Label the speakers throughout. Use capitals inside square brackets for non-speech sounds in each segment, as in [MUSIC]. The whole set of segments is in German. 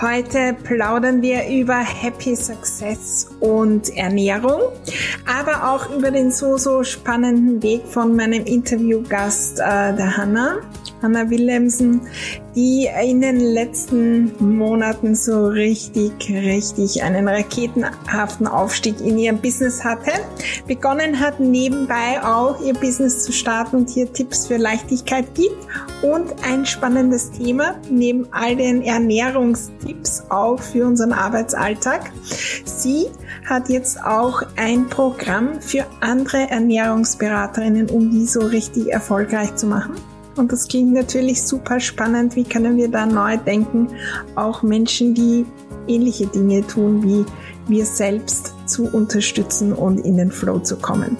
Speaker 1: Heute plaudern wir über Happy Success und Ernährung, aber auch über den so, so spannenden Weg von meinem Interviewgast, äh, der Hanna. Hanna Willemsen, die in den letzten Monaten so richtig, richtig einen raketenhaften Aufstieg in ihrem Business hatte. Begonnen hat nebenbei auch ihr Business zu starten und hier Tipps für Leichtigkeit gibt und ein spannendes Thema neben all den Ernährungstipps auch für unseren Arbeitsalltag. Sie hat jetzt auch ein Programm für andere Ernährungsberaterinnen, um die so richtig erfolgreich zu machen. Und das klingt natürlich super spannend. Wie können wir da neu denken? Auch Menschen, die ähnliche Dinge tun wie wir selbst zu unterstützen und in den Flow zu kommen.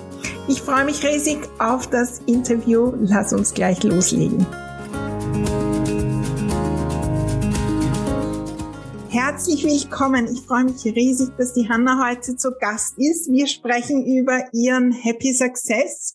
Speaker 1: Ich freue mich riesig auf das Interview. Lass uns gleich loslegen. Herzlich willkommen. Ich freue mich riesig, dass die Hanna heute zu Gast ist. Wir sprechen über ihren Happy Success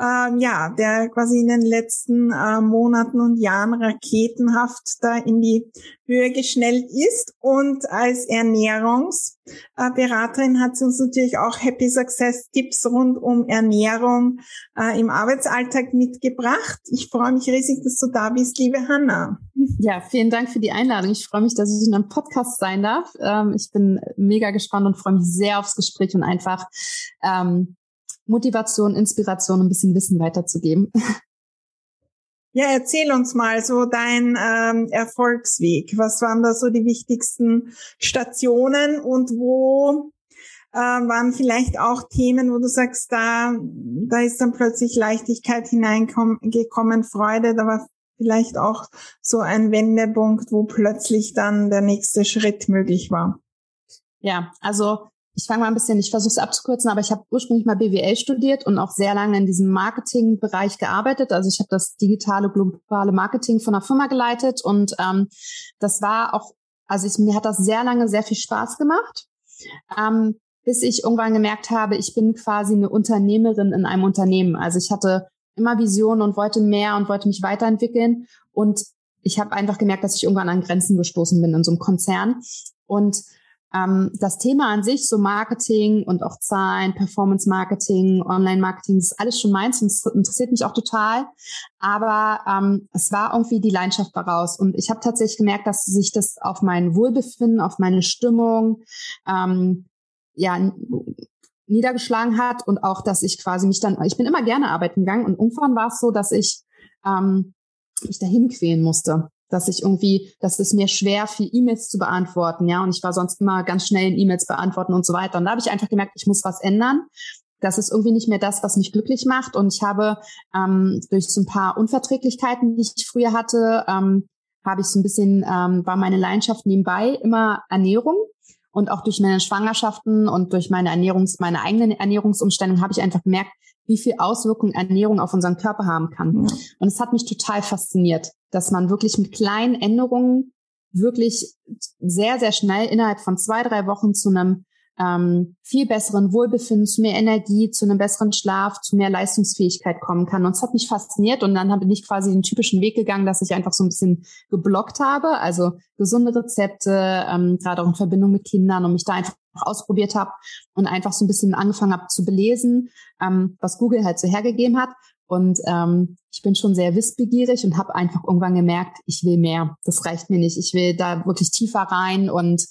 Speaker 1: ähm, ja, der quasi in den letzten äh, Monaten und Jahren raketenhaft da in die Höhe geschnellt ist. Und als Ernährungsberaterin hat sie uns natürlich auch Happy Success Tipps rund um Ernährung äh, im Arbeitsalltag mitgebracht. Ich freue mich riesig, dass du da bist, liebe Hanna.
Speaker 2: Ja, vielen Dank für die Einladung. Ich freue mich, dass ich in einem Podcast sein darf. Ähm, ich bin mega gespannt und freue mich sehr aufs Gespräch und einfach ähm, Motivation, Inspiration, ein bisschen Wissen weiterzugeben. [LAUGHS]
Speaker 1: Ja, erzähl uns mal so dein ähm, Erfolgsweg. Was waren da so die wichtigsten Stationen und wo äh, waren vielleicht auch Themen, wo du sagst, da, da ist dann plötzlich Leichtigkeit hineingekommen, Freude, da war vielleicht auch so ein Wendepunkt, wo plötzlich dann der nächste Schritt möglich war.
Speaker 2: Ja, also ich fange mal ein bisschen, ich versuche es abzukürzen, aber ich habe ursprünglich mal BWL studiert und auch sehr lange in diesem Marketingbereich gearbeitet. Also ich habe das digitale globale Marketing von einer Firma geleitet und ähm, das war auch, also ich, mir hat das sehr lange sehr viel Spaß gemacht, ähm, bis ich irgendwann gemerkt habe, ich bin quasi eine Unternehmerin in einem Unternehmen. Also ich hatte immer Visionen und wollte mehr und wollte mich weiterentwickeln und ich habe einfach gemerkt, dass ich irgendwann an Grenzen gestoßen bin in so einem Konzern und ähm, das Thema an sich, so Marketing und auch Zahlen, Performance Marketing, Online Marketing, ist alles schon meins und es interessiert mich auch total. Aber ähm, es war irgendwie die Leidenschaft daraus. Und ich habe tatsächlich gemerkt, dass sich das auf mein Wohlbefinden, auf meine Stimmung, ähm, ja, niedergeschlagen hat und auch, dass ich quasi mich dann, ich bin immer gerne arbeiten gegangen und irgendwann war es so, dass ich ähm, mich dahin quälen musste dass ich irgendwie, dass es mir schwer fiel, E-Mails zu beantworten, ja, und ich war sonst immer ganz schnell in E-Mails beantworten und so weiter. Und da habe ich einfach gemerkt, ich muss was ändern. Das ist irgendwie nicht mehr das, was mich glücklich macht. Und ich habe ähm, durch so ein paar Unverträglichkeiten, die ich früher hatte, ähm, habe ich so ein bisschen, ähm, war meine Leidenschaft nebenbei immer Ernährung. Und auch durch meine Schwangerschaften und durch meine Ernährungs, meine eigenen Ernährungsumstellung habe ich einfach gemerkt, wie viel Auswirkungen Ernährung auf unseren Körper haben kann. Und es hat mich total fasziniert dass man wirklich mit kleinen Änderungen wirklich sehr, sehr schnell innerhalb von zwei, drei Wochen zu einem ähm, viel besseren Wohlbefinden, zu mehr Energie, zu einem besseren Schlaf, zu mehr Leistungsfähigkeit kommen kann. Und es hat mich fasziniert und dann bin ich quasi den typischen Weg gegangen, dass ich einfach so ein bisschen geblockt habe, also gesunde Rezepte, ähm, gerade auch in Verbindung mit Kindern und mich da einfach ausprobiert habe und einfach so ein bisschen angefangen habe zu belesen, ähm, was Google halt so hergegeben hat. Und ähm, ich bin schon sehr wissbegierig und habe einfach irgendwann gemerkt, ich will mehr. Das reicht mir nicht. Ich will da wirklich tiefer rein und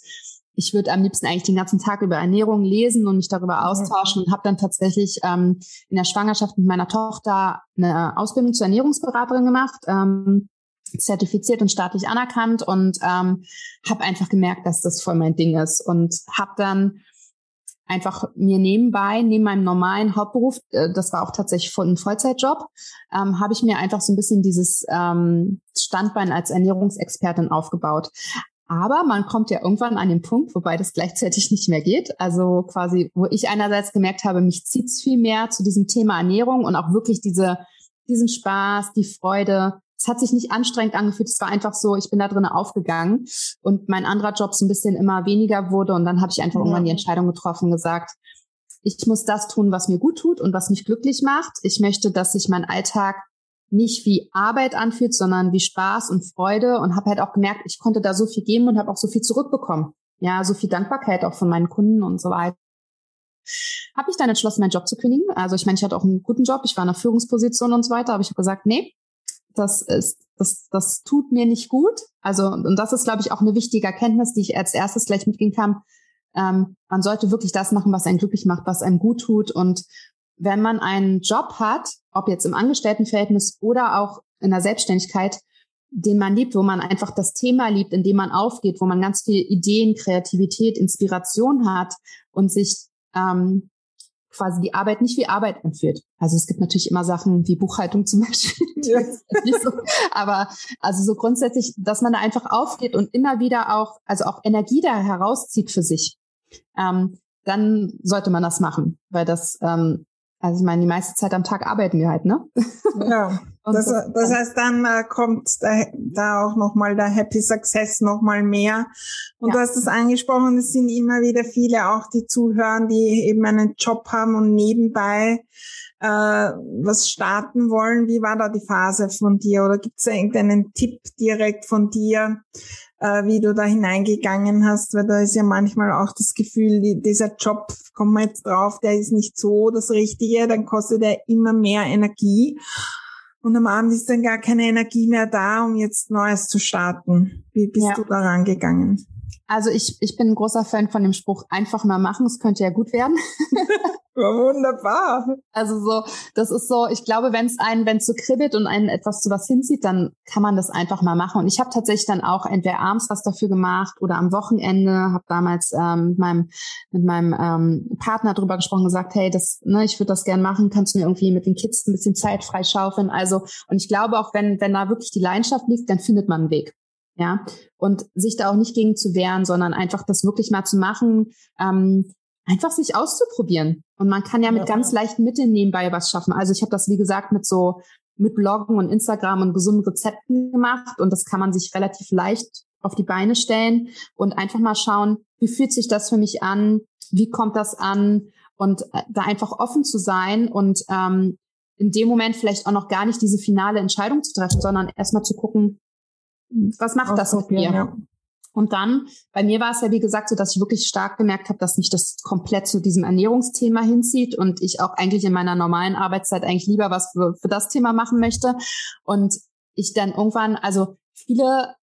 Speaker 2: ich würde am liebsten eigentlich den ganzen Tag über Ernährung lesen und mich darüber austauschen und habe dann tatsächlich ähm, in der Schwangerschaft mit meiner Tochter eine Ausbildung zur Ernährungsberaterin gemacht. Ähm, zertifiziert und staatlich anerkannt und ähm, habe einfach gemerkt, dass das voll mein Ding ist und habe dann einfach mir nebenbei, neben meinem normalen Hauptberuf, äh, das war auch tatsächlich ein Vollzeitjob, ähm, habe ich mir einfach so ein bisschen dieses ähm, Standbein als Ernährungsexpertin aufgebaut. Aber man kommt ja irgendwann an den Punkt, wobei das gleichzeitig nicht mehr geht. Also quasi, wo ich einerseits gemerkt habe, mich zieht's viel mehr zu diesem Thema Ernährung und auch wirklich diese, diesen Spaß, die Freude, es hat sich nicht anstrengend angefühlt, es war einfach so, ich bin da drin aufgegangen und mein anderer Job so ein bisschen immer weniger wurde und dann habe ich einfach ja. irgendwann die Entscheidung getroffen, gesagt, ich muss das tun, was mir gut tut und was mich glücklich macht. Ich möchte, dass sich mein Alltag nicht wie Arbeit anfühlt, sondern wie Spaß und Freude und habe halt auch gemerkt, ich konnte da so viel geben und habe auch so viel zurückbekommen. Ja, so viel Dankbarkeit auch von meinen Kunden und so weiter. Habe ich dann entschlossen, meinen Job zu kündigen. Also ich meine, ich hatte auch einen guten Job, ich war in einer Führungsposition und so weiter, aber ich habe gesagt, nee, das ist, das, das tut mir nicht gut. Also, und das ist, glaube ich, auch eine wichtige Erkenntnis, die ich als erstes gleich mitgehen kann. Ähm, man sollte wirklich das machen, was einen glücklich macht, was einem gut tut. Und wenn man einen Job hat, ob jetzt im Angestelltenverhältnis oder auch in der Selbstständigkeit, den man liebt, wo man einfach das Thema liebt, in dem man aufgeht, wo man ganz viel Ideen, Kreativität, Inspiration hat und sich ähm, quasi die Arbeit nicht wie Arbeit anfühlt. Also es gibt natürlich immer Sachen wie Buchhaltung zum Beispiel. [LAUGHS] Ja. so, aber also so grundsätzlich, dass man da einfach aufgeht und immer wieder auch, also auch Energie da herauszieht für sich, ähm, dann sollte man das machen, weil das ähm, also ich meine, die meiste Zeit am Tag arbeiten wir halt, ne?
Speaker 1: Ja. [LAUGHS] das, das heißt, dann äh, kommt da, da auch nochmal der Happy Success nochmal mehr. Und ja. du hast es angesprochen, es sind immer wieder viele auch, die zuhören, die eben einen Job haben und nebenbei äh, was starten wollen. Wie war da die Phase von dir? Oder gibt es irgendeinen Tipp direkt von dir, äh, wie du da hineingegangen hast, weil da ist ja manchmal auch das Gefühl, die, dieser Job, kommen wir jetzt drauf, der ist nicht so das Richtige, dann kostet er immer mehr Energie. Und am Abend ist dann gar keine Energie mehr da, um jetzt Neues zu starten. Wie bist ja. du da rangegangen?
Speaker 2: Also ich, ich bin ein großer Fan von dem Spruch, einfach mal machen, es könnte ja gut werden. [LAUGHS]
Speaker 1: Wunderbar.
Speaker 2: Also so, das ist so, ich glaube, wenn es einen, wenn es so kribbelt und einen etwas zu was hinzieht, dann kann man das einfach mal machen. Und ich habe tatsächlich dann auch entweder abends was dafür gemacht oder am Wochenende, habe damals ähm, mit meinem, mit meinem ähm, Partner drüber gesprochen, gesagt, hey, das, ne, ich würde das gern machen, kannst du mir irgendwie mit den Kids ein bisschen Zeit freischaufeln. Also, und ich glaube auch, wenn, wenn da wirklich die Leidenschaft liegt, dann findet man einen Weg. Ja, und sich da auch nicht gegen zu wehren, sondern einfach das wirklich mal zu machen, ähm, einfach sich auszuprobieren. Und man kann ja mit ja. ganz leichten Mitteln nebenbei was schaffen. Also ich habe das, wie gesagt, mit so mit Bloggen und Instagram und gesunden Rezepten gemacht und das kann man sich relativ leicht auf die Beine stellen und einfach mal schauen, wie fühlt sich das für mich an, wie kommt das an und äh, da einfach offen zu sein und ähm, in dem Moment vielleicht auch noch gar nicht diese finale Entscheidung zu treffen, sondern erstmal zu gucken, was macht das mit mir? Ja. Und dann, bei mir war es ja wie gesagt so, dass ich wirklich stark gemerkt habe, dass mich das komplett zu diesem Ernährungsthema hinzieht und ich auch eigentlich in meiner normalen Arbeitszeit eigentlich lieber was für, für das Thema machen möchte. Und ich dann irgendwann, also viele,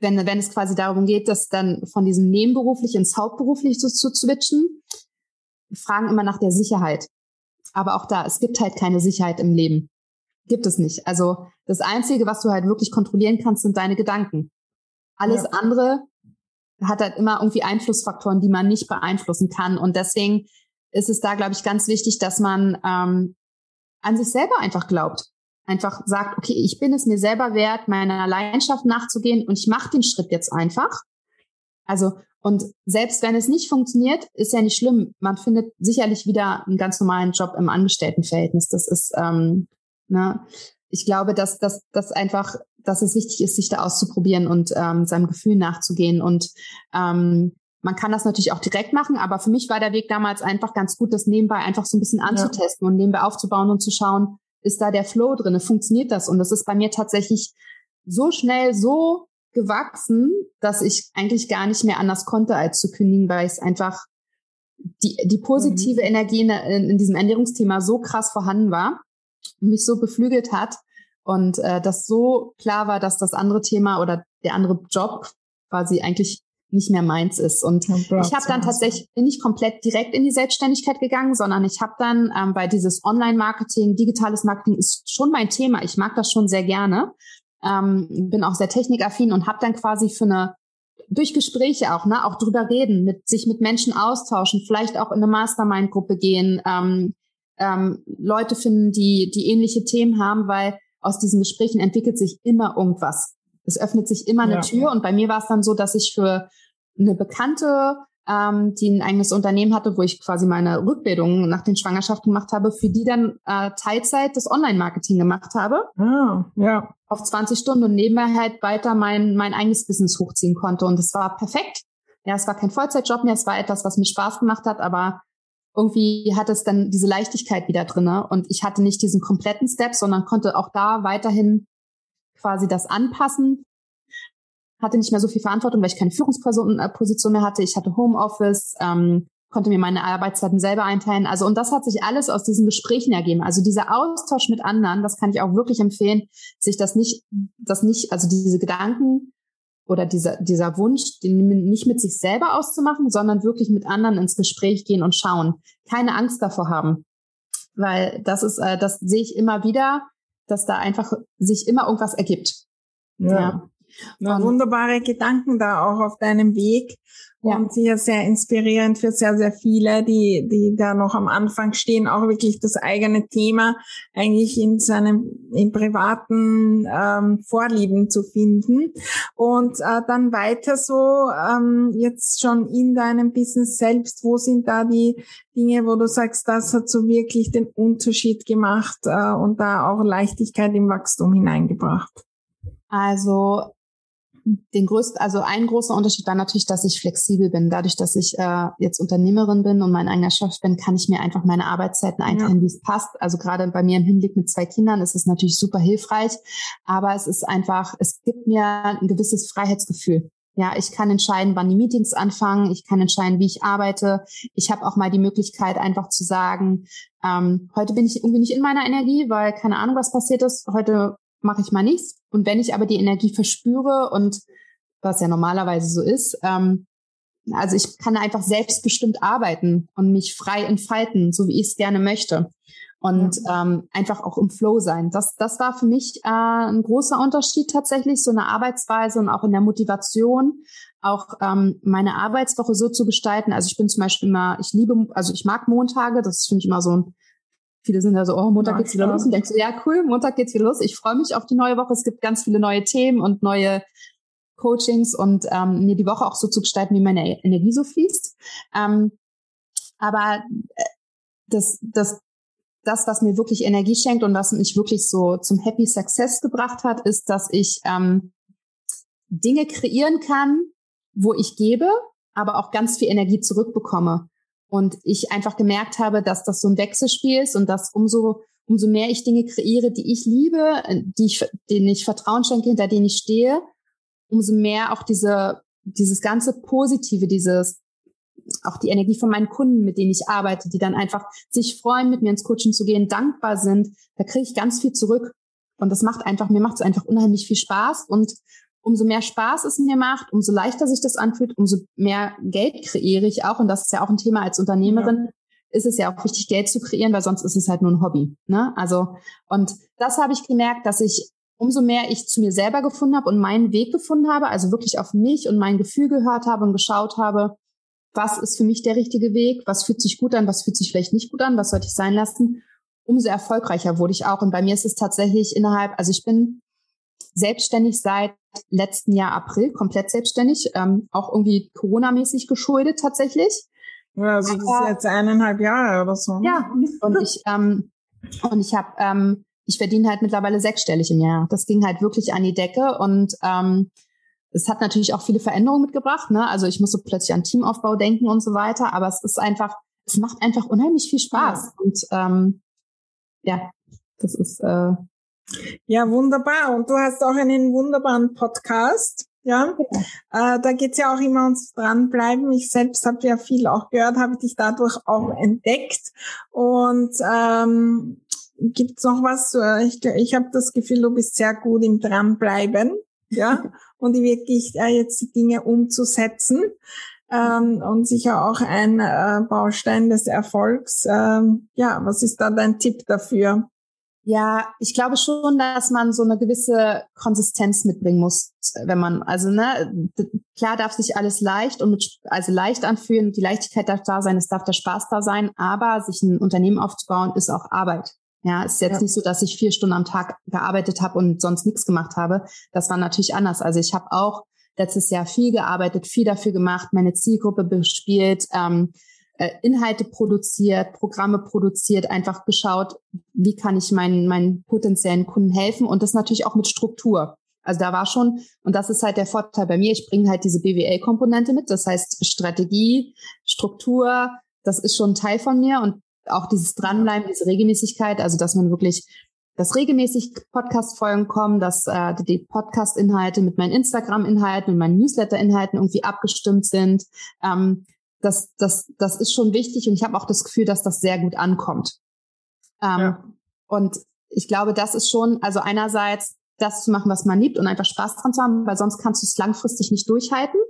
Speaker 2: wenn, wenn es quasi darum geht, dass dann von diesem nebenberuflich ins hauptberuflich zu, zu switchen, fragen immer nach der Sicherheit. Aber auch da, es gibt halt keine Sicherheit im Leben. Gibt es nicht. Also das Einzige, was du halt wirklich kontrollieren kannst, sind deine Gedanken. Alles ja. andere hat halt immer irgendwie Einflussfaktoren, die man nicht beeinflussen kann. Und deswegen ist es da, glaube ich, ganz wichtig, dass man ähm, an sich selber einfach glaubt. Einfach sagt, okay, ich bin es mir selber wert, meiner Leidenschaft nachzugehen und ich mache den Schritt jetzt einfach. Also, und selbst wenn es nicht funktioniert, ist ja nicht schlimm. Man findet sicherlich wieder einen ganz normalen Job im Angestelltenverhältnis. Das ist, ähm, ne, ich glaube, dass, dass, dass einfach dass es wichtig ist, sich da auszuprobieren und ähm, seinem Gefühl nachzugehen. Und ähm, man kann das natürlich auch direkt machen, aber für mich war der Weg damals einfach ganz gut, das nebenbei einfach so ein bisschen anzutesten ja. und nebenbei aufzubauen und zu schauen, ist da der Flow drin, funktioniert das? Und das ist bei mir tatsächlich so schnell so gewachsen, dass ich eigentlich gar nicht mehr anders konnte, als zu kündigen, weil es einfach die, die positive mhm. Energie in, in, in diesem Ernährungsthema so krass vorhanden war und mich so beflügelt hat, und äh, das so klar war, dass das andere Thema oder der andere Job quasi eigentlich nicht mehr meins ist. Und oh ich habe dann tatsächlich, bin ich komplett direkt in die Selbstständigkeit gegangen, sondern ich habe dann, ähm, weil dieses Online-Marketing, digitales Marketing ist schon mein Thema. Ich mag das schon sehr gerne. ähm, bin auch sehr technikaffin und habe dann quasi für eine durch Gespräche auch, ne, auch drüber reden, mit sich mit Menschen austauschen, vielleicht auch in eine Mastermind-Gruppe gehen, ähm, ähm, Leute finden, die die ähnliche Themen haben, weil aus diesen Gesprächen entwickelt sich immer irgendwas. Es öffnet sich immer eine ja. Tür und bei mir war es dann so, dass ich für eine Bekannte ähm, die ein eigenes Unternehmen hatte, wo ich quasi meine Rückbildung nach den Schwangerschaften gemacht habe, für die dann äh, Teilzeit das Online-Marketing gemacht habe.
Speaker 1: Ah, ja.
Speaker 2: Auf 20 Stunden und nebenbei halt weiter mein, mein eigenes Business hochziehen konnte. Und es war perfekt. Ja, es war kein Vollzeitjob mehr, es war etwas, was mir Spaß gemacht hat, aber irgendwie hat es dann diese Leichtigkeit wieder drinne und ich hatte nicht diesen kompletten Step, sondern konnte auch da weiterhin quasi das anpassen hatte nicht mehr so viel Verantwortung, weil ich keine Führungsposition mehr hatte. Ich hatte Homeoffice, ähm, konnte mir meine Arbeitszeiten selber einteilen. Also und das hat sich alles aus diesen Gesprächen ergeben. Also dieser Austausch mit anderen, das kann ich auch wirklich empfehlen, sich das nicht, das nicht, also diese Gedanken oder dieser, dieser Wunsch, den nicht mit sich selber auszumachen, sondern wirklich mit anderen ins Gespräch gehen und schauen. Keine Angst davor haben. Weil das ist, äh, das sehe ich immer wieder, dass da einfach sich immer irgendwas ergibt.
Speaker 1: Ja. ja. Na, wunderbare Gedanken da auch auf deinem Weg. Ja. Und sicher sehr inspirierend für sehr, sehr viele, die, die da noch am Anfang stehen, auch wirklich das eigene Thema eigentlich in seinem, im privaten ähm, Vorlieben zu finden. Und äh, dann weiter so, ähm, jetzt schon in deinem Business selbst, wo sind da die Dinge, wo du sagst, das hat so wirklich den Unterschied gemacht äh, und da auch Leichtigkeit im Wachstum hineingebracht?
Speaker 2: Also den größten, also ein großer Unterschied war natürlich, dass ich flexibel bin. Dadurch, dass ich äh, jetzt Unternehmerin bin und mein eigener Chef bin, kann ich mir einfach meine Arbeitszeiten einteilen, ja. wie es passt. Also gerade bei mir im Hinblick mit zwei Kindern ist es natürlich super hilfreich, aber es ist einfach, es gibt mir ein gewisses Freiheitsgefühl. Ja, ich kann entscheiden, wann die Meetings anfangen. Ich kann entscheiden, wie ich arbeite. Ich habe auch mal die Möglichkeit, einfach zu sagen, ähm, heute bin ich irgendwie nicht in meiner Energie, weil keine Ahnung, was passiert ist. Heute mache ich mal nichts. Und wenn ich aber die Energie verspüre und was ja normalerweise so ist, ähm, also ich kann einfach selbstbestimmt arbeiten und mich frei entfalten, so wie ich es gerne möchte. Und ähm, einfach auch im Flow sein. Das, das war für mich äh, ein großer Unterschied tatsächlich, so eine Arbeitsweise und auch in der Motivation, auch ähm, meine Arbeitswoche so zu gestalten. Also ich bin zum Beispiel immer, ich liebe, also ich mag Montage, das ist für mich immer so ein Viele sind ja so, oh, Montag geht's wieder los und denkst du, ja, cool, Montag geht's wieder los. Ich freue mich auf die neue Woche. Es gibt ganz viele neue Themen und neue Coachings und ähm, mir die Woche auch so zu gestalten, wie meine Energie so fließt. Ähm, aber äh, das, das, das, was mir wirklich Energie schenkt und was mich wirklich so zum Happy Success gebracht hat, ist, dass ich ähm, Dinge kreieren kann, wo ich gebe, aber auch ganz viel Energie zurückbekomme. Und ich einfach gemerkt habe, dass das so ein Wechselspiel ist und dass umso, umso mehr ich Dinge kreiere, die ich liebe, die ich, denen ich Vertrauen schenke, hinter denen ich stehe, umso mehr auch diese, dieses ganze Positive, dieses, auch die Energie von meinen Kunden, mit denen ich arbeite, die dann einfach sich freuen, mit mir ins Coaching zu gehen, dankbar sind, da kriege ich ganz viel zurück. Und das macht einfach, mir macht es einfach unheimlich viel Spaß und umso mehr Spaß es mir macht, umso leichter sich das anfühlt, umso mehr Geld kreiere ich auch. Und das ist ja auch ein Thema als Unternehmerin. Ja. Ist es ja auch wichtig, Geld zu kreieren, weil sonst ist es halt nur ein Hobby. Ne? Also, und das habe ich gemerkt, dass ich umso mehr ich zu mir selber gefunden habe und meinen Weg gefunden habe, also wirklich auf mich und mein Gefühl gehört habe und geschaut habe, was ist für mich der richtige Weg, was fühlt sich gut an, was fühlt sich vielleicht nicht gut an, was sollte ich sein lassen, umso erfolgreicher wurde ich auch. Und bei mir ist es tatsächlich innerhalb, also ich bin selbstständig seit letzten Jahr April, komplett selbstständig, ähm, auch irgendwie Corona-mäßig geschuldet tatsächlich.
Speaker 1: Ja, also das ist jetzt eineinhalb Jahre oder so.
Speaker 2: Ja, und ich ähm, und ich habe ähm, ich verdiene halt mittlerweile sechsstellig im Jahr. Das ging halt wirklich an die Decke und ähm, es hat natürlich auch viele Veränderungen mitgebracht. Ne? Also ich musste plötzlich an Teamaufbau denken und so weiter. Aber es ist einfach, es macht einfach unheimlich viel Spaß. Ja. Und ähm, ja, das ist äh,
Speaker 1: ja, wunderbar. Und du hast auch einen wunderbaren Podcast. Ja, ja. Äh, da geht's ja auch immer ums Dranbleiben. Ich selbst habe ja viel auch gehört, habe dich dadurch auch entdeckt. Und ähm, gibt's noch was? Ich, ich habe das Gefühl, du bist sehr gut im Dranbleiben. Ja, [LAUGHS] und wirklich äh, jetzt die Dinge umzusetzen. Ähm, und sicher auch ein äh, Baustein des Erfolgs. Ähm, ja, was ist da dein Tipp dafür?
Speaker 2: Ja, ich glaube schon, dass man so eine gewisse Konsistenz mitbringen muss, wenn man, also ne, klar darf sich alles leicht und mit, also leicht anfühlen, die Leichtigkeit darf da sein, es darf der Spaß da sein, aber sich ein Unternehmen aufzubauen ist auch Arbeit. Ja, ist jetzt ja. nicht so, dass ich vier Stunden am Tag gearbeitet habe und sonst nichts gemacht habe. Das war natürlich anders. Also ich habe auch letztes Jahr viel gearbeitet, viel dafür gemacht, meine Zielgruppe bespielt, ähm, äh, Inhalte produziert, Programme produziert, einfach geschaut, wie kann ich meinen, meinen potenziellen Kunden helfen und das natürlich auch mit Struktur. Also da war schon, und das ist halt der Vorteil bei mir, ich bringe halt diese BWL-Komponente mit, das heißt Strategie, Struktur, das ist schon ein Teil von mir und auch dieses Dranbleiben, diese Regelmäßigkeit, also dass man wirklich, dass regelmäßig Podcast-Folgen kommen, dass äh, die Podcast-Inhalte mit meinen Instagram-Inhalten, mit meinen Newsletter-Inhalten irgendwie abgestimmt sind. Ähm, das, das, das ist schon wichtig und ich habe auch das Gefühl, dass das sehr gut ankommt. Ähm, ja. Und ich glaube, das ist schon, also einerseits das zu machen, was man liebt und einfach Spaß dran zu haben, weil sonst kannst du es langfristig nicht durchhalten.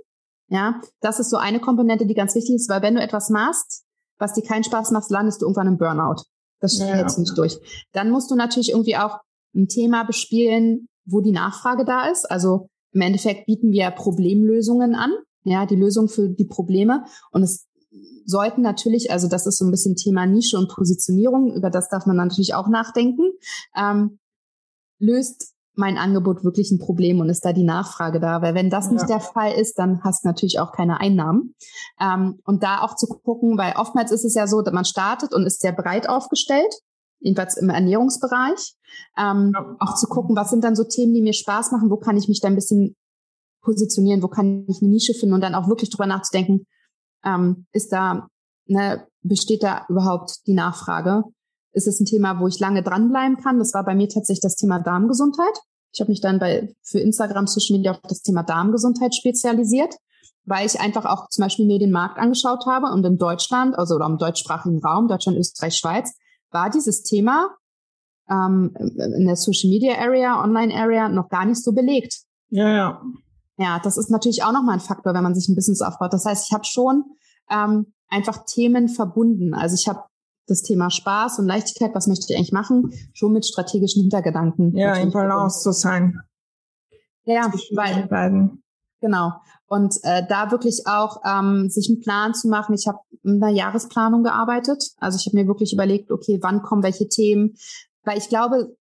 Speaker 2: Ja, das ist so eine Komponente, die ganz wichtig ist, weil wenn du etwas machst, was dir keinen Spaß macht, landest du irgendwann im Burnout. Das ja. jetzt nicht durch. Dann musst du natürlich irgendwie auch ein Thema bespielen, wo die Nachfrage da ist. Also im Endeffekt bieten wir Problemlösungen an, ja, die Lösung für die Probleme. Und es sollten natürlich, also das ist so ein bisschen Thema Nische und Positionierung, über das darf man natürlich auch nachdenken, ähm, löst mein Angebot wirklich ein Problem und ist da die Nachfrage da? Weil wenn das ja. nicht der Fall ist, dann hast du natürlich auch keine Einnahmen. Ähm, und da auch zu gucken, weil oftmals ist es ja so, dass man startet und ist sehr breit aufgestellt, jedenfalls im Ernährungsbereich. Ähm, ja. Auch zu gucken, was sind dann so Themen, die mir Spaß machen, wo kann ich mich da ein bisschen positionieren, wo kann ich eine Nische finden und dann auch wirklich drüber nachzudenken, ähm, ist da, ne, besteht da überhaupt die Nachfrage? ist es ein Thema, wo ich lange dranbleiben kann. Das war bei mir tatsächlich das Thema Darmgesundheit. Ich habe mich dann bei für Instagram Social Media auf das Thema Darmgesundheit spezialisiert, weil ich einfach auch zum Beispiel mir den Markt angeschaut habe und in Deutschland, also oder im deutschsprachigen Raum, Deutschland, Österreich, Schweiz, war dieses Thema ähm, in der Social Media Area, Online Area noch gar nicht so belegt.
Speaker 1: Ja, ja.
Speaker 2: Ja, das ist natürlich auch nochmal ein Faktor, wenn man sich ein Business aufbaut. Das heißt, ich habe schon ähm, einfach Themen verbunden. Also ich habe das Thema Spaß und Leichtigkeit, was möchte ich eigentlich machen, schon mit strategischen Hintergedanken.
Speaker 1: Ja, im Balance zu sein.
Speaker 2: Ja, weil, beiden. genau. Und äh, da wirklich auch ähm, sich einen Plan zu machen. Ich habe in einer Jahresplanung gearbeitet. Also ich habe mir wirklich überlegt, okay, wann kommen welche Themen. Weil ich glaube,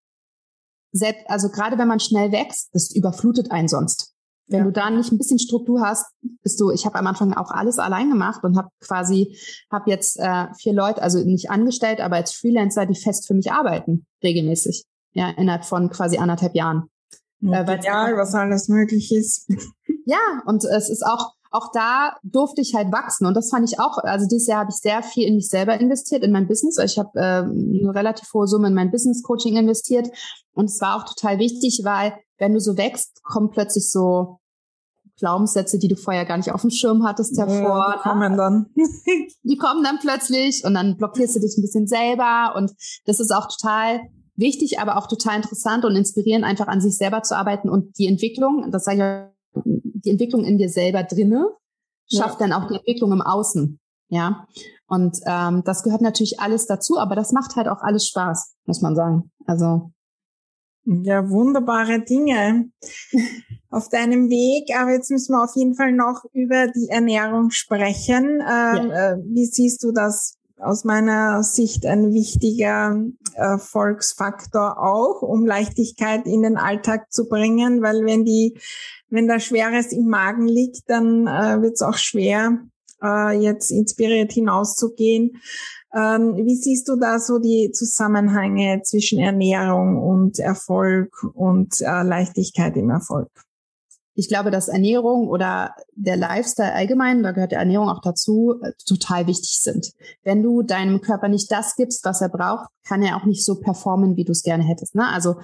Speaker 2: selbst, also gerade wenn man schnell wächst, das überflutet einen sonst. Wenn ja. du da nicht ein bisschen Struktur hast, bist du, ich habe am Anfang auch alles allein gemacht und habe quasi, habe jetzt äh, vier Leute, also nicht angestellt, aber als Freelancer, die fest für mich arbeiten, regelmäßig. Ja, innerhalb von quasi anderthalb Jahren.
Speaker 1: Ja, äh, was alles möglich ist. [LAUGHS]
Speaker 2: Ja, und es ist auch, auch da durfte ich halt wachsen und das fand ich auch, also dieses Jahr habe ich sehr viel in mich selber investiert, in mein Business. Ich habe äh, eine relativ hohe Summe in mein Business Coaching investiert und es war auch total wichtig, weil wenn du so wächst, kommen plötzlich so Glaubenssätze, die du vorher gar nicht auf dem Schirm hattest, hervor.
Speaker 1: Ja, die kommen dann. [LAUGHS] [LAUGHS]
Speaker 2: die kommen dann plötzlich und dann blockierst du dich ein bisschen selber und das ist auch total wichtig, aber auch total interessant und inspirierend, einfach an sich selber zu arbeiten und die Entwicklung, das sage ich, die Entwicklung in dir selber drinne schafft ja. dann auch die Entwicklung im Außen. Ja, und ähm, das gehört natürlich alles dazu, aber das macht halt auch alles Spaß, muss man sagen. Also
Speaker 1: ja, wunderbare Dinge [LAUGHS] auf deinem Weg. Aber jetzt müssen wir auf jeden Fall noch über die Ernährung sprechen. Ähm, ja. äh, wie siehst du das aus meiner Sicht ein wichtiger Erfolgsfaktor auch, um Leichtigkeit in den Alltag zu bringen? Weil wenn die, wenn da Schweres im Magen liegt, dann äh, wird es auch schwer, äh, jetzt inspiriert hinauszugehen. Ähm, wie siehst du da so die Zusammenhänge zwischen Ernährung und Erfolg und äh, Leichtigkeit im Erfolg?
Speaker 2: Ich glaube, dass Ernährung oder der Lifestyle allgemein, da gehört die Ernährung auch dazu, äh, total wichtig sind. Wenn du deinem Körper nicht das gibst, was er braucht, kann er auch nicht so performen, wie du es gerne hättest. Ne? Also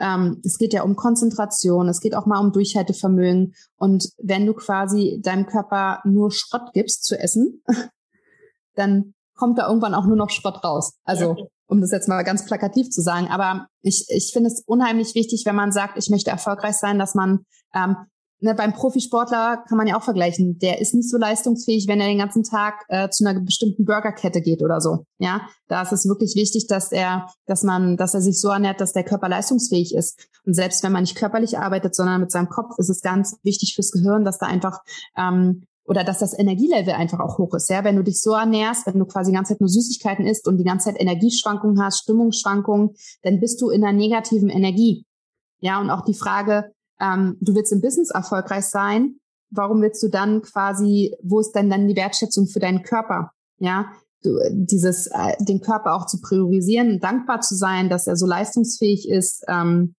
Speaker 2: ähm, es geht ja um Konzentration, es geht auch mal um Durchhaltevermögen. Und wenn du quasi deinem Körper nur Schrott gibst zu essen, [LAUGHS] dann kommt da irgendwann auch nur noch Schrott raus. Also ja. um das jetzt mal ganz plakativ zu sagen. Aber ich, ich finde es unheimlich wichtig, wenn man sagt, ich möchte erfolgreich sein, dass man ähm, ne, beim Profisportler kann man ja auch vergleichen. Der ist nicht so leistungsfähig, wenn er den ganzen Tag äh, zu einer bestimmten Burgerkette geht oder so. Ja, da ist es wirklich wichtig, dass er, dass man, dass er sich so ernährt, dass der Körper leistungsfähig ist. Und selbst wenn man nicht körperlich arbeitet, sondern mit seinem Kopf, ist es ganz wichtig fürs Gehirn, dass da einfach ähm, oder dass das Energielevel einfach auch hoch ist. Ja, wenn du dich so ernährst, wenn du quasi die ganze Zeit nur Süßigkeiten isst und die ganze Zeit Energieschwankungen hast, Stimmungsschwankungen, dann bist du in einer negativen Energie. Ja, und auch die Frage, ähm, du willst im Business erfolgreich sein, warum willst du dann quasi, wo ist denn dann die Wertschätzung für deinen Körper? Ja, du, dieses, äh, den Körper auch zu priorisieren, dankbar zu sein, dass er so leistungsfähig ist ähm,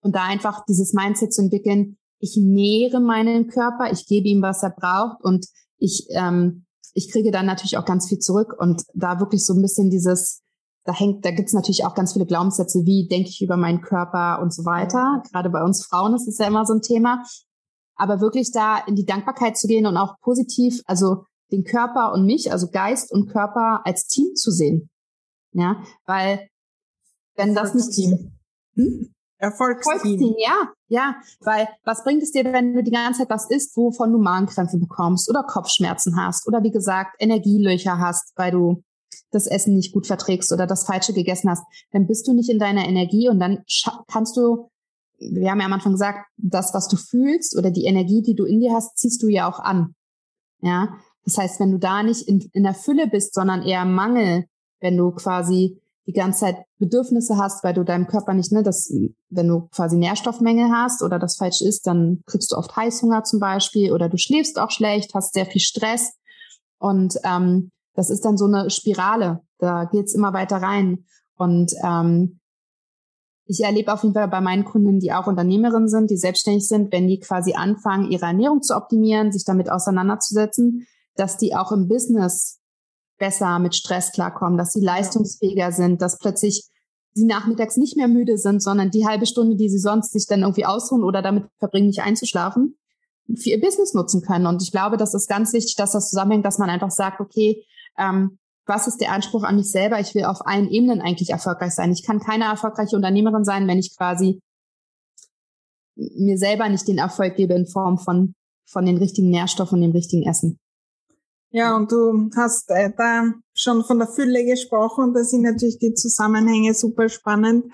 Speaker 2: und da einfach dieses Mindset zu entwickeln, ich nähere meinen Körper, ich gebe ihm, was er braucht und ich, ähm, ich kriege dann natürlich auch ganz viel zurück und da wirklich so ein bisschen dieses, da hängt, da gibt's natürlich auch ganz viele Glaubenssätze, wie denke ich über meinen Körper und so weiter. Gerade bei uns Frauen ist es ja immer so ein Thema. Aber wirklich da in die Dankbarkeit zu gehen und auch positiv, also den Körper und mich, also Geist und Körper als Team zu sehen. Ja, weil wenn das nicht
Speaker 1: Team. Hm? Erfolgsteam. Erfolgsteam,
Speaker 2: ja, ja, weil was bringt es dir, wenn du die ganze Zeit was isst, wovon du Magenkrämpfe bekommst oder Kopfschmerzen hast oder wie gesagt Energielöcher hast, weil du das Essen nicht gut verträgst oder das Falsche gegessen hast, dann bist du nicht in deiner Energie und dann kannst du, wir haben ja am Anfang gesagt, das, was du fühlst oder die Energie, die du in dir hast, ziehst du ja auch an. Ja, das heißt, wenn du da nicht in, in der Fülle bist, sondern eher Mangel, wenn du quasi die ganze Zeit Bedürfnisse hast, weil du deinem Körper nicht, ne, das, wenn du quasi Nährstoffmängel hast oder das falsch ist, dann kriegst du oft Heißhunger zum Beispiel oder du schläfst auch schlecht, hast sehr viel Stress und ähm, das ist dann so eine Spirale. Da geht's immer weiter rein und ähm, ich erlebe auf jeden Fall bei meinen Kunden, die auch Unternehmerinnen sind, die selbstständig sind, wenn die quasi anfangen, ihre Ernährung zu optimieren, sich damit auseinanderzusetzen, dass die auch im Business besser mit Stress klarkommen, dass sie leistungsfähiger sind, dass plötzlich sie nachmittags nicht mehr müde sind, sondern die halbe Stunde, die sie sonst sich dann irgendwie ausruhen oder damit verbringen, nicht einzuschlafen, für ihr Business nutzen können. Und ich glaube, das ist ganz wichtig, dass das zusammenhängt, dass man einfach sagt, okay, ähm, was ist der Anspruch an mich selber? Ich will auf allen Ebenen eigentlich erfolgreich sein. Ich kann keine erfolgreiche Unternehmerin sein, wenn ich quasi mir selber nicht den Erfolg gebe in Form von, von den richtigen Nährstoffen und dem richtigen Essen.
Speaker 1: Ja, und du hast äh, da schon von der Fülle gesprochen da sind natürlich die Zusammenhänge super spannend.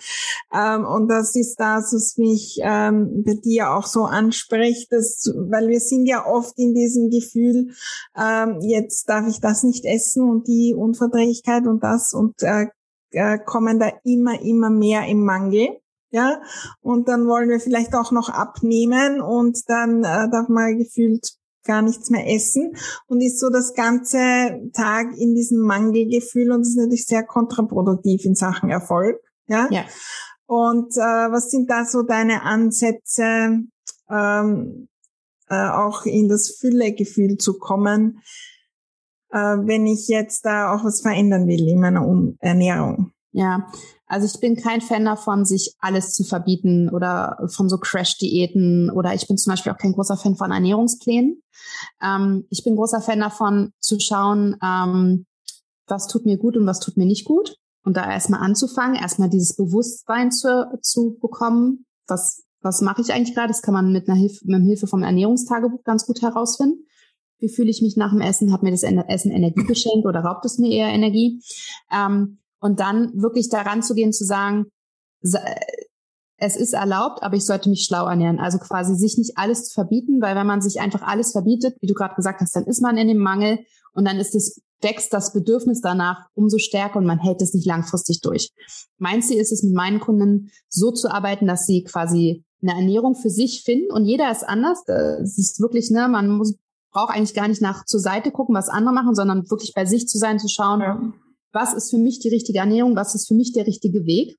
Speaker 1: Ähm, und das ist das, was mich ähm, bei dir auch so anspricht, dass, weil wir sind ja oft in diesem Gefühl, ähm, jetzt darf ich das nicht essen und die Unverträglichkeit und das und äh, äh, kommen da immer, immer mehr im Mangel. Ja, und dann wollen wir vielleicht auch noch abnehmen und dann äh, darf man gefühlt gar nichts mehr essen und ist so das ganze Tag in diesem Mangelgefühl und ist natürlich sehr kontraproduktiv in Sachen Erfolg. Ja. ja. Und äh, was sind da so deine Ansätze, ähm, äh, auch in das Füllegefühl zu kommen, äh, wenn ich jetzt da auch was verändern will in meiner Ernährung?
Speaker 2: Ja, also ich bin kein Fan davon, sich alles zu verbieten oder von so Crash-Diäten oder ich bin zum Beispiel auch kein großer Fan von Ernährungsplänen. Ähm, ich bin großer Fan davon zu schauen, ähm, was tut mir gut und was tut mir nicht gut. Und da erstmal anzufangen, erstmal dieses Bewusstsein zu, zu bekommen, was, was mache ich eigentlich gerade? Das kann man mit einer Hilfe, mit Hilfe vom Ernährungstagebuch ganz gut herausfinden. Wie fühle ich mich nach dem Essen? Hat mir das Essen Energie geschenkt oder raubt es mir eher Energie? Ähm, und dann wirklich daran zu gehen, zu sagen, es ist erlaubt, aber ich sollte mich schlau ernähren. Also quasi sich nicht alles zu verbieten, weil wenn man sich einfach alles verbietet, wie du gerade gesagt hast, dann ist man in dem Mangel und dann ist es, wächst das Bedürfnis danach umso stärker und man hält es nicht langfristig durch. Mein Ziel ist es, mit meinen Kunden so zu arbeiten, dass sie quasi eine Ernährung für sich finden und jeder ist anders. Es ist wirklich, ne, man muss, braucht eigentlich gar nicht nach zur Seite gucken, was andere machen, sondern wirklich bei sich zu sein, zu schauen, ja was ist für mich die richtige Ernährung, was ist für mich der richtige Weg,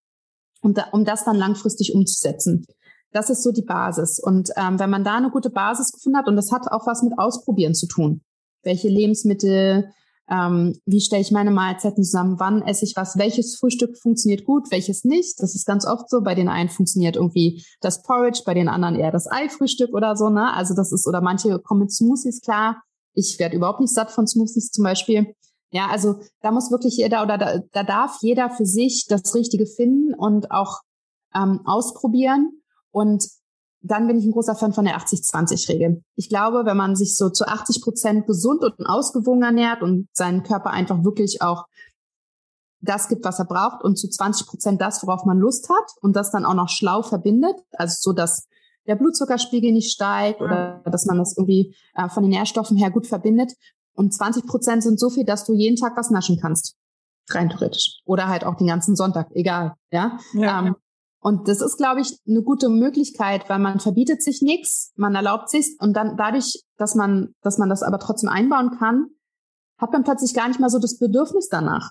Speaker 2: um, da, um das dann langfristig umzusetzen. Das ist so die Basis. Und ähm, wenn man da eine gute Basis gefunden hat, und das hat auch was mit Ausprobieren zu tun. Welche Lebensmittel, ähm, wie stelle ich meine Mahlzeiten zusammen, wann esse ich was, welches Frühstück funktioniert gut, welches nicht. Das ist ganz oft so. Bei den einen funktioniert irgendwie das Porridge, bei den anderen eher das Eifrühstück oder so. Ne? Also das ist, oder manche kommen mit Smoothies klar. Ich werde überhaupt nicht satt von Smoothies zum Beispiel. Ja, also da muss wirklich jeder oder da, da darf jeder für sich das Richtige finden und auch ähm, ausprobieren. Und dann bin ich ein großer Fan von der 80-20-Regel. Ich glaube, wenn man sich so zu 80 Prozent gesund und ausgewogen ernährt und seinen Körper einfach wirklich auch das gibt, was er braucht und zu 20 Prozent das, worauf man Lust hat und das dann auch noch schlau verbindet, also so, dass der Blutzuckerspiegel nicht steigt oder dass man das irgendwie äh, von den Nährstoffen her gut verbindet. Und 20 Prozent sind so viel, dass du jeden Tag was naschen kannst. Rein theoretisch. Oder halt auch den ganzen Sonntag, egal. Ja. ja, ähm. Und das ist, glaube ich, eine gute Möglichkeit, weil man verbietet sich nichts, man erlaubt sich und dann dadurch, dass man, dass man das aber trotzdem einbauen kann, hat man plötzlich gar nicht mal so das Bedürfnis danach.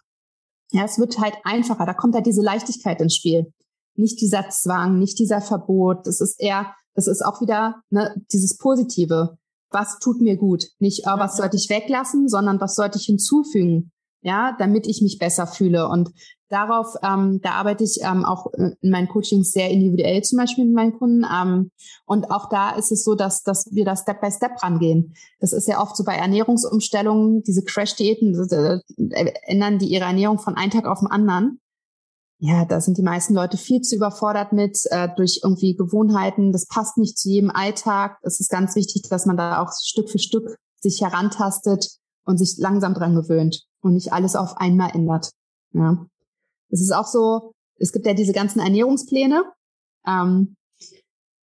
Speaker 2: Ja, es wird halt einfacher. Da kommt halt diese Leichtigkeit ins Spiel. Nicht dieser Zwang, nicht dieser Verbot. Das ist eher, das ist auch wieder ne, dieses Positive. Was tut mir gut? Nicht, oh, was sollte ich weglassen, sondern was sollte ich hinzufügen? Ja, damit ich mich besser fühle. Und darauf, ähm, da arbeite ich ähm, auch in meinen Coachings sehr individuell zum Beispiel mit meinen Kunden. Ähm, und auch da ist es so, dass, dass wir da Step by Step rangehen. Das ist ja oft so bei Ernährungsumstellungen, diese Crash-Diäten äh, ändern die ihre Ernährung von einem Tag auf den anderen. Ja, da sind die meisten Leute viel zu überfordert mit äh, durch irgendwie Gewohnheiten. Das passt nicht zu jedem Alltag. Es ist ganz wichtig, dass man da auch Stück für Stück sich herantastet und sich langsam dran gewöhnt und nicht alles auf einmal ändert. Ja. Es ist auch so, es gibt ja diese ganzen Ernährungspläne. Ähm,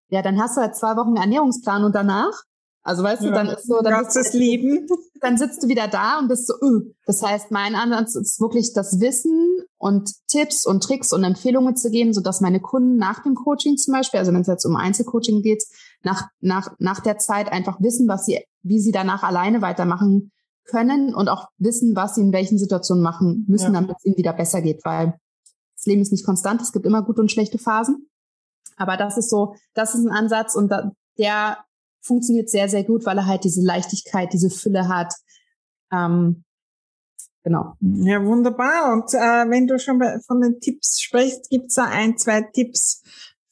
Speaker 2: ja, dann hast du halt zwei Wochen Ernährungsplan und danach, also weißt ja, du, dann ist so, dann,
Speaker 1: bist, Leben.
Speaker 2: dann sitzt du wieder da und bist so, öh. das heißt, mein Ansatz ist wirklich das Wissen und Tipps und Tricks und Empfehlungen zu geben, so dass meine Kunden nach dem Coaching zum Beispiel, also wenn es jetzt um Einzelcoaching geht, nach, nach, nach der Zeit einfach wissen, was sie, wie sie danach alleine weitermachen können und auch wissen, was sie in welchen Situationen machen müssen, ja. damit es ihnen wieder besser geht, weil das Leben ist nicht konstant, es gibt immer gute und schlechte Phasen. Aber das ist so, das ist ein Ansatz und da, der funktioniert sehr, sehr gut, weil er halt diese Leichtigkeit, diese Fülle hat. Ähm, genau.
Speaker 1: Ja, wunderbar. Und äh, wenn du schon von den Tipps sprichst, gibt's da ein, zwei Tipps,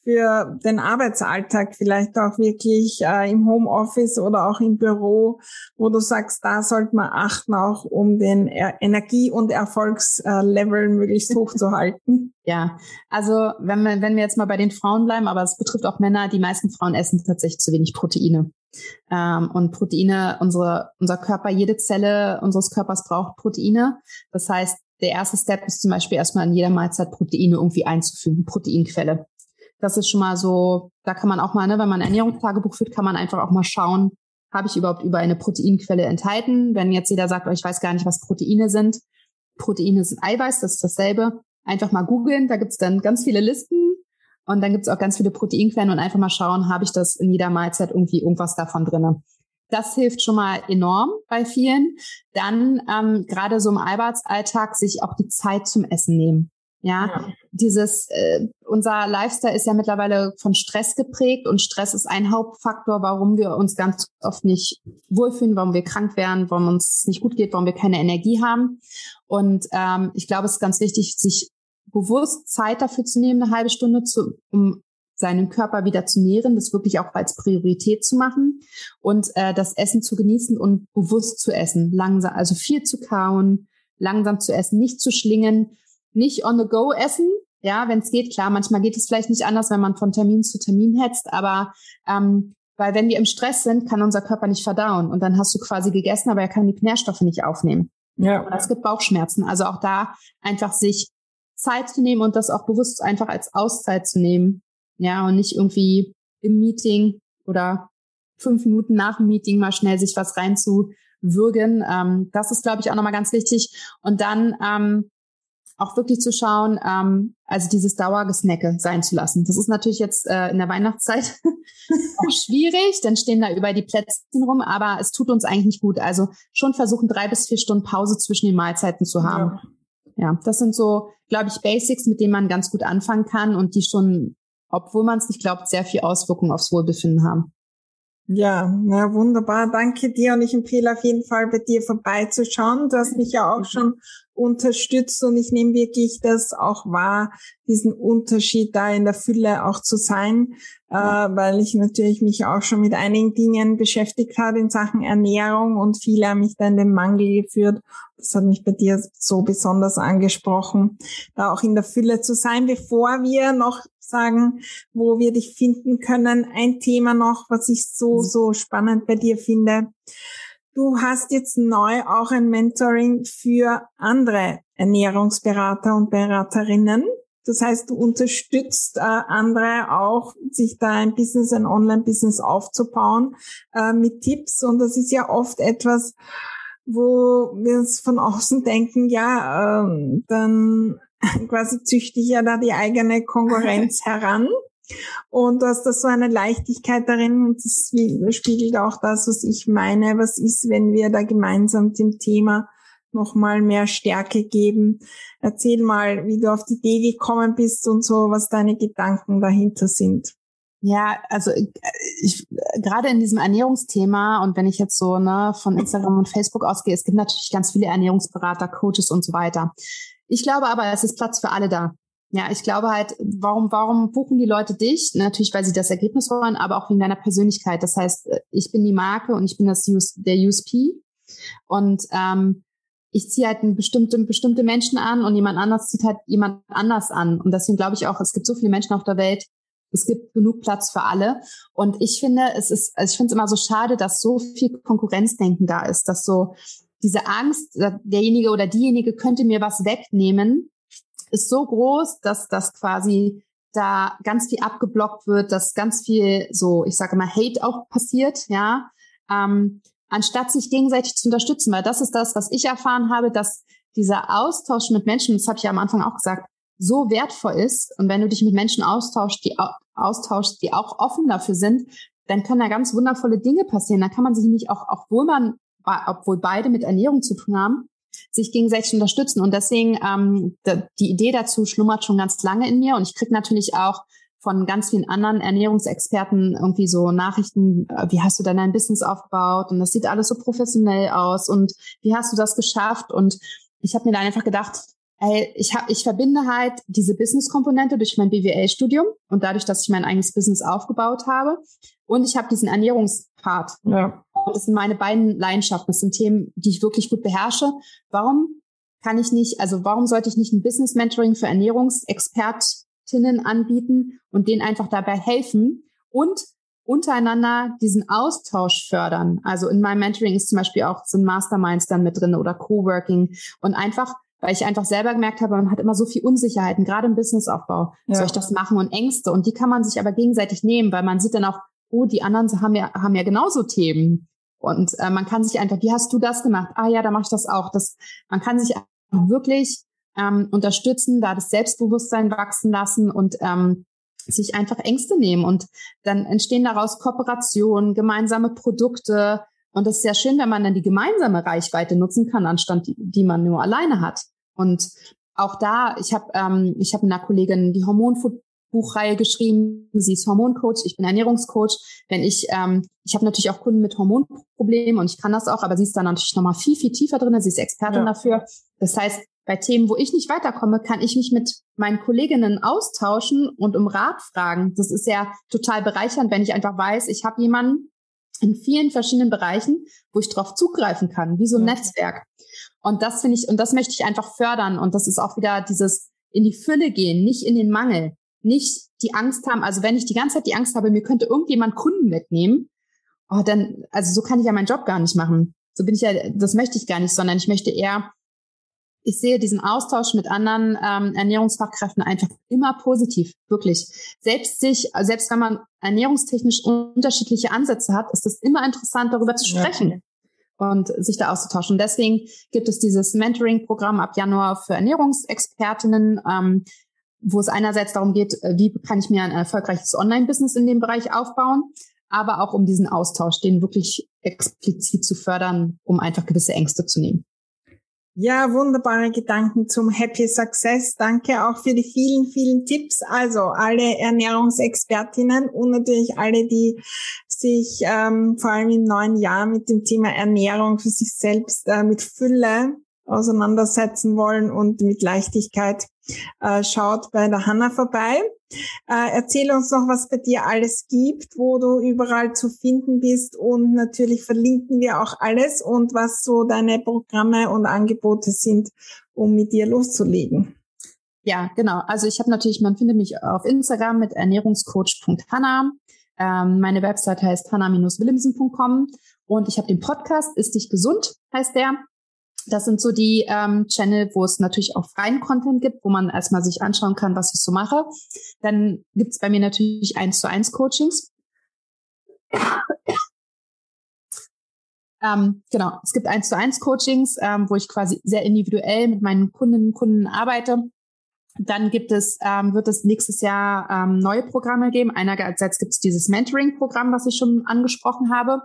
Speaker 1: für den Arbeitsalltag vielleicht auch wirklich äh, im Homeoffice oder auch im Büro, wo du sagst, da sollte man achten, auch um den er Energie- und Erfolgslevel möglichst hoch zu halten? [LAUGHS]
Speaker 2: Ja, also wenn wir, wenn wir jetzt mal bei den Frauen bleiben, aber es betrifft auch Männer, die meisten Frauen essen tatsächlich zu wenig Proteine. Ähm, und Proteine, unsere, unser Körper, jede Zelle unseres Körpers braucht Proteine. Das heißt, der erste Step ist zum Beispiel erstmal in jeder Mahlzeit Proteine irgendwie einzufügen, Proteinquelle. Das ist schon mal so, da kann man auch mal, ne, wenn man Ernährungstagebuch führt, kann man einfach auch mal schauen, habe ich überhaupt über eine Proteinquelle enthalten? Wenn jetzt jeder sagt, oh, ich weiß gar nicht, was Proteine sind. Proteine sind Eiweiß, das ist dasselbe. Einfach mal googeln, da gibt's dann ganz viele Listen und dann gibt's auch ganz viele Proteinquellen und einfach mal schauen, habe ich das in jeder Mahlzeit irgendwie irgendwas davon drinne. Das hilft schon mal enorm bei vielen. Dann ähm, gerade so im Arbeitsalltag sich auch die Zeit zum Essen nehmen. Ja, ja. dieses, äh, unser Lifestyle ist ja mittlerweile von Stress geprägt und Stress ist ein Hauptfaktor, warum wir uns ganz oft nicht wohlfühlen, warum wir krank werden, warum uns nicht gut geht, warum wir keine Energie haben. Und ähm, ich glaube, es ist ganz wichtig, sich bewusst Zeit dafür zu nehmen, eine halbe Stunde zu, um seinen Körper wieder zu nähren, das wirklich auch als Priorität zu machen und äh, das Essen zu genießen und bewusst zu essen, langsam, also viel zu kauen, langsam zu essen, nicht zu schlingen nicht on the go essen. Ja, wenn es geht, klar, manchmal geht es vielleicht nicht anders, wenn man von Termin zu Termin hetzt, aber ähm, weil wenn wir im Stress sind, kann unser Körper nicht verdauen und dann hast du quasi gegessen, aber er kann die Nährstoffe nicht aufnehmen. Ja. Es gibt Bauchschmerzen. Also auch da einfach sich Zeit zu nehmen und das auch bewusst einfach als Auszeit zu nehmen. Ja, und nicht irgendwie im Meeting oder fünf Minuten nach dem Meeting mal schnell sich was reinzuwürgen. Ähm, das ist, glaube ich, auch nochmal ganz wichtig. Und dann ähm, auch wirklich zu schauen, ähm, also dieses Dauergesnacke sein zu lassen. Das ist natürlich jetzt äh, in der Weihnachtszeit [LAUGHS] auch schwierig, dann stehen da über die Plätzchen rum, aber es tut uns eigentlich nicht gut. Also schon versuchen, drei bis vier Stunden Pause zwischen den Mahlzeiten zu haben. Ja, ja das sind so, glaube ich, Basics, mit denen man ganz gut anfangen kann und die schon, obwohl man es nicht glaubt, sehr viel Auswirkungen aufs Wohlbefinden haben.
Speaker 1: Ja, na wunderbar. Danke dir und ich empfehle auf jeden Fall bei dir vorbeizuschauen. Du hast mich ja auch schon unterstützt und ich nehme wirklich das auch wahr, diesen Unterschied da in der Fülle auch zu sein, ja. äh, weil ich natürlich mich auch schon mit einigen Dingen beschäftigt habe in Sachen Ernährung und viele haben mich da in den Mangel geführt. Das hat mich bei dir so besonders angesprochen, da auch in der Fülle zu sein, bevor wir noch sagen, wo wir dich finden können. Ein Thema noch, was ich so, mhm. so spannend bei dir finde. Du hast jetzt neu auch ein Mentoring für andere Ernährungsberater und Beraterinnen. Das heißt, du unterstützt äh, andere auch, sich da ein Business, ein Online-Business aufzubauen äh, mit Tipps. Und das ist ja oft etwas, wo wir uns von [LAUGHS] außen denken, ja, äh, dann [LAUGHS] quasi züchte ich ja da die eigene Konkurrenz [LAUGHS] heran. Und du hast da so eine Leichtigkeit darin und das spiegelt auch das, was ich meine. Was ist, wenn wir da gemeinsam dem Thema nochmal mehr Stärke geben? Erzähl mal, wie du auf die Idee gekommen bist und so, was deine Gedanken dahinter sind.
Speaker 2: Ja, also ich, gerade in diesem Ernährungsthema und wenn ich jetzt so ne, von Instagram und Facebook ausgehe, es gibt natürlich ganz viele Ernährungsberater, Coaches und so weiter. Ich glaube aber, es ist Platz für alle da. Ja, ich glaube halt, warum, warum buchen die Leute dich? Natürlich, weil sie das Ergebnis wollen, aber auch wegen deiner Persönlichkeit. Das heißt, ich bin die Marke und ich bin das US, der USP. Und ähm, ich ziehe halt bestimmte, bestimmte Menschen an und jemand anders zieht halt jemand anders an. Und deswegen glaube ich auch, es gibt so viele Menschen auf der Welt, es gibt genug Platz für alle. Und ich finde, es ist, also ich finde es immer so schade, dass so viel Konkurrenzdenken da ist, dass so diese Angst, derjenige oder diejenige könnte mir was wegnehmen, ist so groß, dass das quasi da ganz viel abgeblockt wird, dass ganz viel so, ich sage mal, Hate auch passiert, ja, ähm, anstatt sich gegenseitig zu unterstützen, weil das ist das, was ich erfahren habe, dass dieser Austausch mit Menschen, das habe ich ja am Anfang auch gesagt, so wertvoll ist. Und wenn du dich mit Menschen austauschst, die austauschst, die auch offen dafür sind, dann können da ganz wundervolle Dinge passieren. Da kann man sich nicht auch, obwohl man, obwohl beide mit Ernährung zu tun haben, sich gegenseitig unterstützen. Und deswegen, ähm, die Idee dazu schlummert schon ganz lange in mir. Und ich kriege natürlich auch von ganz vielen anderen Ernährungsexperten irgendwie so Nachrichten, äh, wie hast du denn dein Business aufgebaut? Und das sieht alles so professionell aus. Und wie hast du das geschafft? Und ich habe mir da einfach gedacht, ey, ich, hab, ich verbinde halt diese Business-Komponente durch mein BWL-Studium und dadurch, dass ich mein eigenes Business aufgebaut habe. Und ich habe diesen Ernährungspart. Ja. Das sind meine beiden Leidenschaften. Das sind Themen, die ich wirklich gut beherrsche. Warum kann ich nicht, also warum sollte ich nicht ein Business Mentoring für Ernährungsexpertinnen anbieten und denen einfach dabei helfen und untereinander diesen Austausch fördern? Also in meinem Mentoring ist zum Beispiel auch so ein Masterminds dann mit drin oder Coworking und einfach weil ich einfach selber gemerkt habe, man hat immer so viel Unsicherheiten, gerade im Businessaufbau. Ja. Soll ich das machen und Ängste? Und die kann man sich aber gegenseitig nehmen, weil man sieht dann auch, oh, die anderen haben ja, haben ja genauso Themen. Und äh, man kann sich einfach, wie hast du das gemacht? Ah ja, da mache ich das auch. Das, man kann sich wirklich ähm, unterstützen, da das Selbstbewusstsein wachsen lassen und ähm, sich einfach Ängste nehmen. Und dann entstehen daraus Kooperationen, gemeinsame Produkte. Und das ist sehr schön, wenn man dann die gemeinsame Reichweite nutzen kann, anstatt die, die man nur alleine hat. Und auch da, ich habe ähm, ich hab mit einer Kollegin die Hormonfood Buchreihe geschrieben. Sie ist Hormoncoach, ich bin Ernährungscoach. Wenn ich, ähm, ich habe natürlich auch Kunden mit Hormonproblemen und ich kann das auch, aber sie ist da natürlich nochmal viel, viel tiefer drin. Sie ist Expertin ja. dafür. Das heißt, bei Themen, wo ich nicht weiterkomme, kann ich mich mit meinen Kolleginnen austauschen und um Rat fragen. Das ist ja total bereichernd, wenn ich einfach weiß, ich habe jemanden in vielen verschiedenen Bereichen, wo ich drauf zugreifen kann, wie so ein ja. Netzwerk. Und das finde ich, und das möchte ich einfach fördern. Und das ist auch wieder dieses in die Fülle gehen, nicht in den Mangel nicht die Angst haben, also wenn ich die ganze Zeit die Angst habe, mir könnte irgendjemand Kunden mitnehmen, oh, dann, also so kann ich ja meinen Job gar nicht machen. So bin ich ja, das möchte ich gar nicht, sondern ich möchte eher, ich sehe diesen Austausch mit anderen ähm, Ernährungsfachkräften einfach immer positiv, wirklich. Selbst sich, selbst wenn man ernährungstechnisch unterschiedliche Ansätze hat, ist es immer interessant, darüber zu sprechen. Ja und sich da auszutauschen. Und deswegen gibt es dieses Mentoring-Programm ab Januar für Ernährungsexpertinnen. Ähm, wo es einerseits darum geht, äh, wie kann ich mir ein erfolgreiches Online-Business in dem Bereich aufbauen, aber auch um diesen Austausch, den wirklich explizit zu fördern, um einfach gewisse Ängste zu nehmen.
Speaker 1: Ja, wunderbare Gedanken zum Happy Success. Danke auch für die vielen, vielen Tipps. Also alle Ernährungsexpertinnen und natürlich alle, die sich ähm, vor allem im neuen Jahr mit dem Thema Ernährung für sich selbst äh, mit Fülle auseinandersetzen wollen und mit Leichtigkeit, äh, schaut bei der Hanna vorbei. Äh, erzähl uns noch, was bei dir alles gibt, wo du überall zu finden bist und natürlich verlinken wir auch alles und was so deine Programme und Angebote sind, um mit dir loszulegen.
Speaker 2: Ja, genau. Also ich habe natürlich, man findet mich auf Instagram mit ernährungscoach.hanna. Ähm, meine Website heißt hanna-willemsen.com und ich habe den Podcast Ist dich gesund, heißt der. Das sind so die ähm, Channel, wo es natürlich auch freien Content gibt, wo man erstmal sich anschauen kann, was ich so mache. Dann gibt es bei mir natürlich eins zu eins Coachings. Ähm, genau, es gibt eins zu eins Coachings, ähm, wo ich quasi sehr individuell mit meinen Kundinnen und Kunden arbeite. Dann gibt es, ähm, wird es nächstes Jahr ähm, neue Programme geben. Einerseits gibt es dieses Mentoring-Programm, was ich schon angesprochen habe.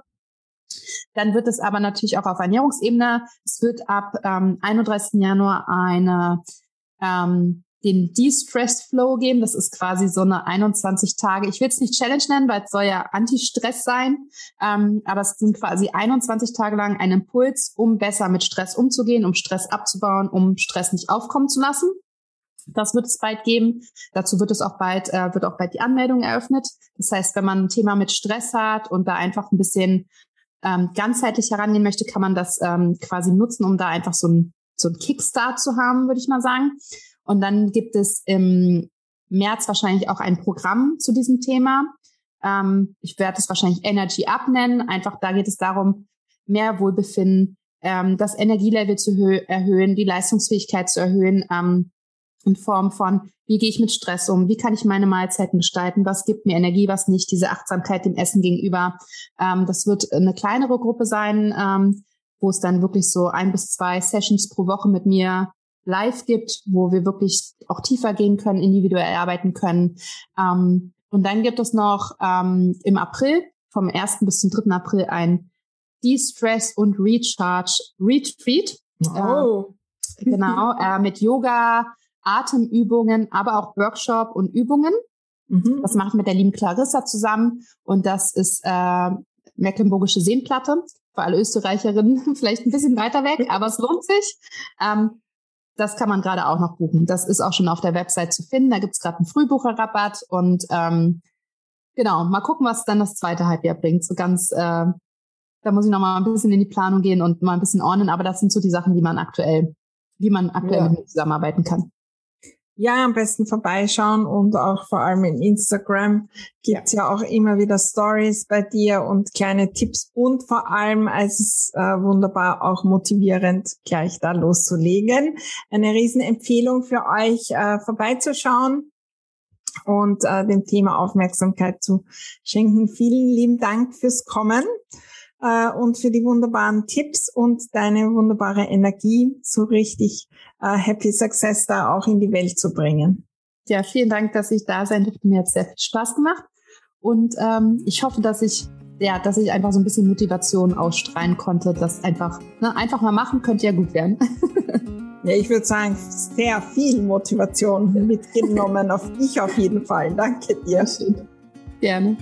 Speaker 2: Dann wird es aber natürlich auch auf Ernährungsebene. Es wird ab ähm, 31. Januar eine ähm, den De-Stress Flow geben. Das ist quasi so eine 21 Tage. Ich will es nicht Challenge nennen, weil es soll ja Anti-Stress sein. Ähm, aber es sind quasi 21 Tage lang ein Impuls, um besser mit Stress umzugehen, um Stress abzubauen, um Stress nicht aufkommen zu lassen. Das wird es bald geben. Dazu wird es auch bald, äh, wird auch bald die Anmeldung eröffnet. Das heißt, wenn man ein Thema mit Stress hat und da einfach ein bisschen ähm, ganzheitlich herangehen möchte, kann man das ähm, quasi nutzen, um da einfach so ein, so ein Kickstart zu haben, würde ich mal sagen. Und dann gibt es im März wahrscheinlich auch ein Programm zu diesem Thema. Ähm, ich werde es wahrscheinlich Energy Up nennen. Einfach da geht es darum, mehr Wohlbefinden, ähm, das Energielevel zu erhöhen, die Leistungsfähigkeit zu erhöhen, ähm, in Form von, wie gehe ich mit Stress um, wie kann ich meine Mahlzeiten gestalten, was gibt mir Energie, was nicht, diese Achtsamkeit dem Essen gegenüber. Ähm, das wird eine kleinere Gruppe sein, ähm, wo es dann wirklich so ein bis zwei Sessions pro Woche mit mir live gibt, wo wir wirklich auch tiefer gehen können, individuell arbeiten können. Ähm, und dann gibt es noch ähm, im April, vom 1. bis zum 3. April, ein De-Stress und Recharge Retreat. Oh. Äh, genau, äh, mit Yoga, Atemübungen, aber auch Workshop und Übungen. Mhm. Das mache ich mit der lieben Clarissa zusammen und das ist äh, Mecklenburgische Seenplatte. Für alle Österreicherinnen [LAUGHS] vielleicht ein bisschen weiter weg, aber es lohnt sich. Ähm, das kann man gerade auch noch buchen. Das ist auch schon auf der Website zu finden. Da gibt's gerade einen Frühbucherrabatt und ähm, genau, mal gucken, was dann das zweite Halbjahr bringt. So ganz, äh, da muss ich noch mal ein bisschen in die Planung gehen und mal ein bisschen ordnen, aber das sind so die Sachen, die man aktuell, wie man aktuell ja. mit mir zusammenarbeiten kann.
Speaker 1: Ja, am besten vorbeischauen und auch vor allem in Instagram gibt's ja. ja auch immer wieder Stories bei dir und kleine Tipps und vor allem es ist äh, wunderbar auch motivierend, gleich da loszulegen. Eine Riesenempfehlung für euch, äh, vorbeizuschauen und äh, dem Thema Aufmerksamkeit zu schenken. Vielen lieben Dank fürs Kommen äh, und für die wunderbaren Tipps und deine wunderbare Energie, so richtig Happy Success da auch in die Welt zu bringen.
Speaker 2: Ja, vielen Dank, dass ich da sein durfte. Mir hat sehr viel Spaß gemacht. Und ähm, ich hoffe, dass ich ja, dass ich einfach so ein bisschen Motivation ausstrahlen konnte, dass einfach, ne, einfach mal machen könnte ja gut werden. [LAUGHS]
Speaker 1: ja, ich würde sagen, sehr viel Motivation mitgenommen auf [LAUGHS] dich auf jeden Fall. Danke dir.
Speaker 2: Gerne.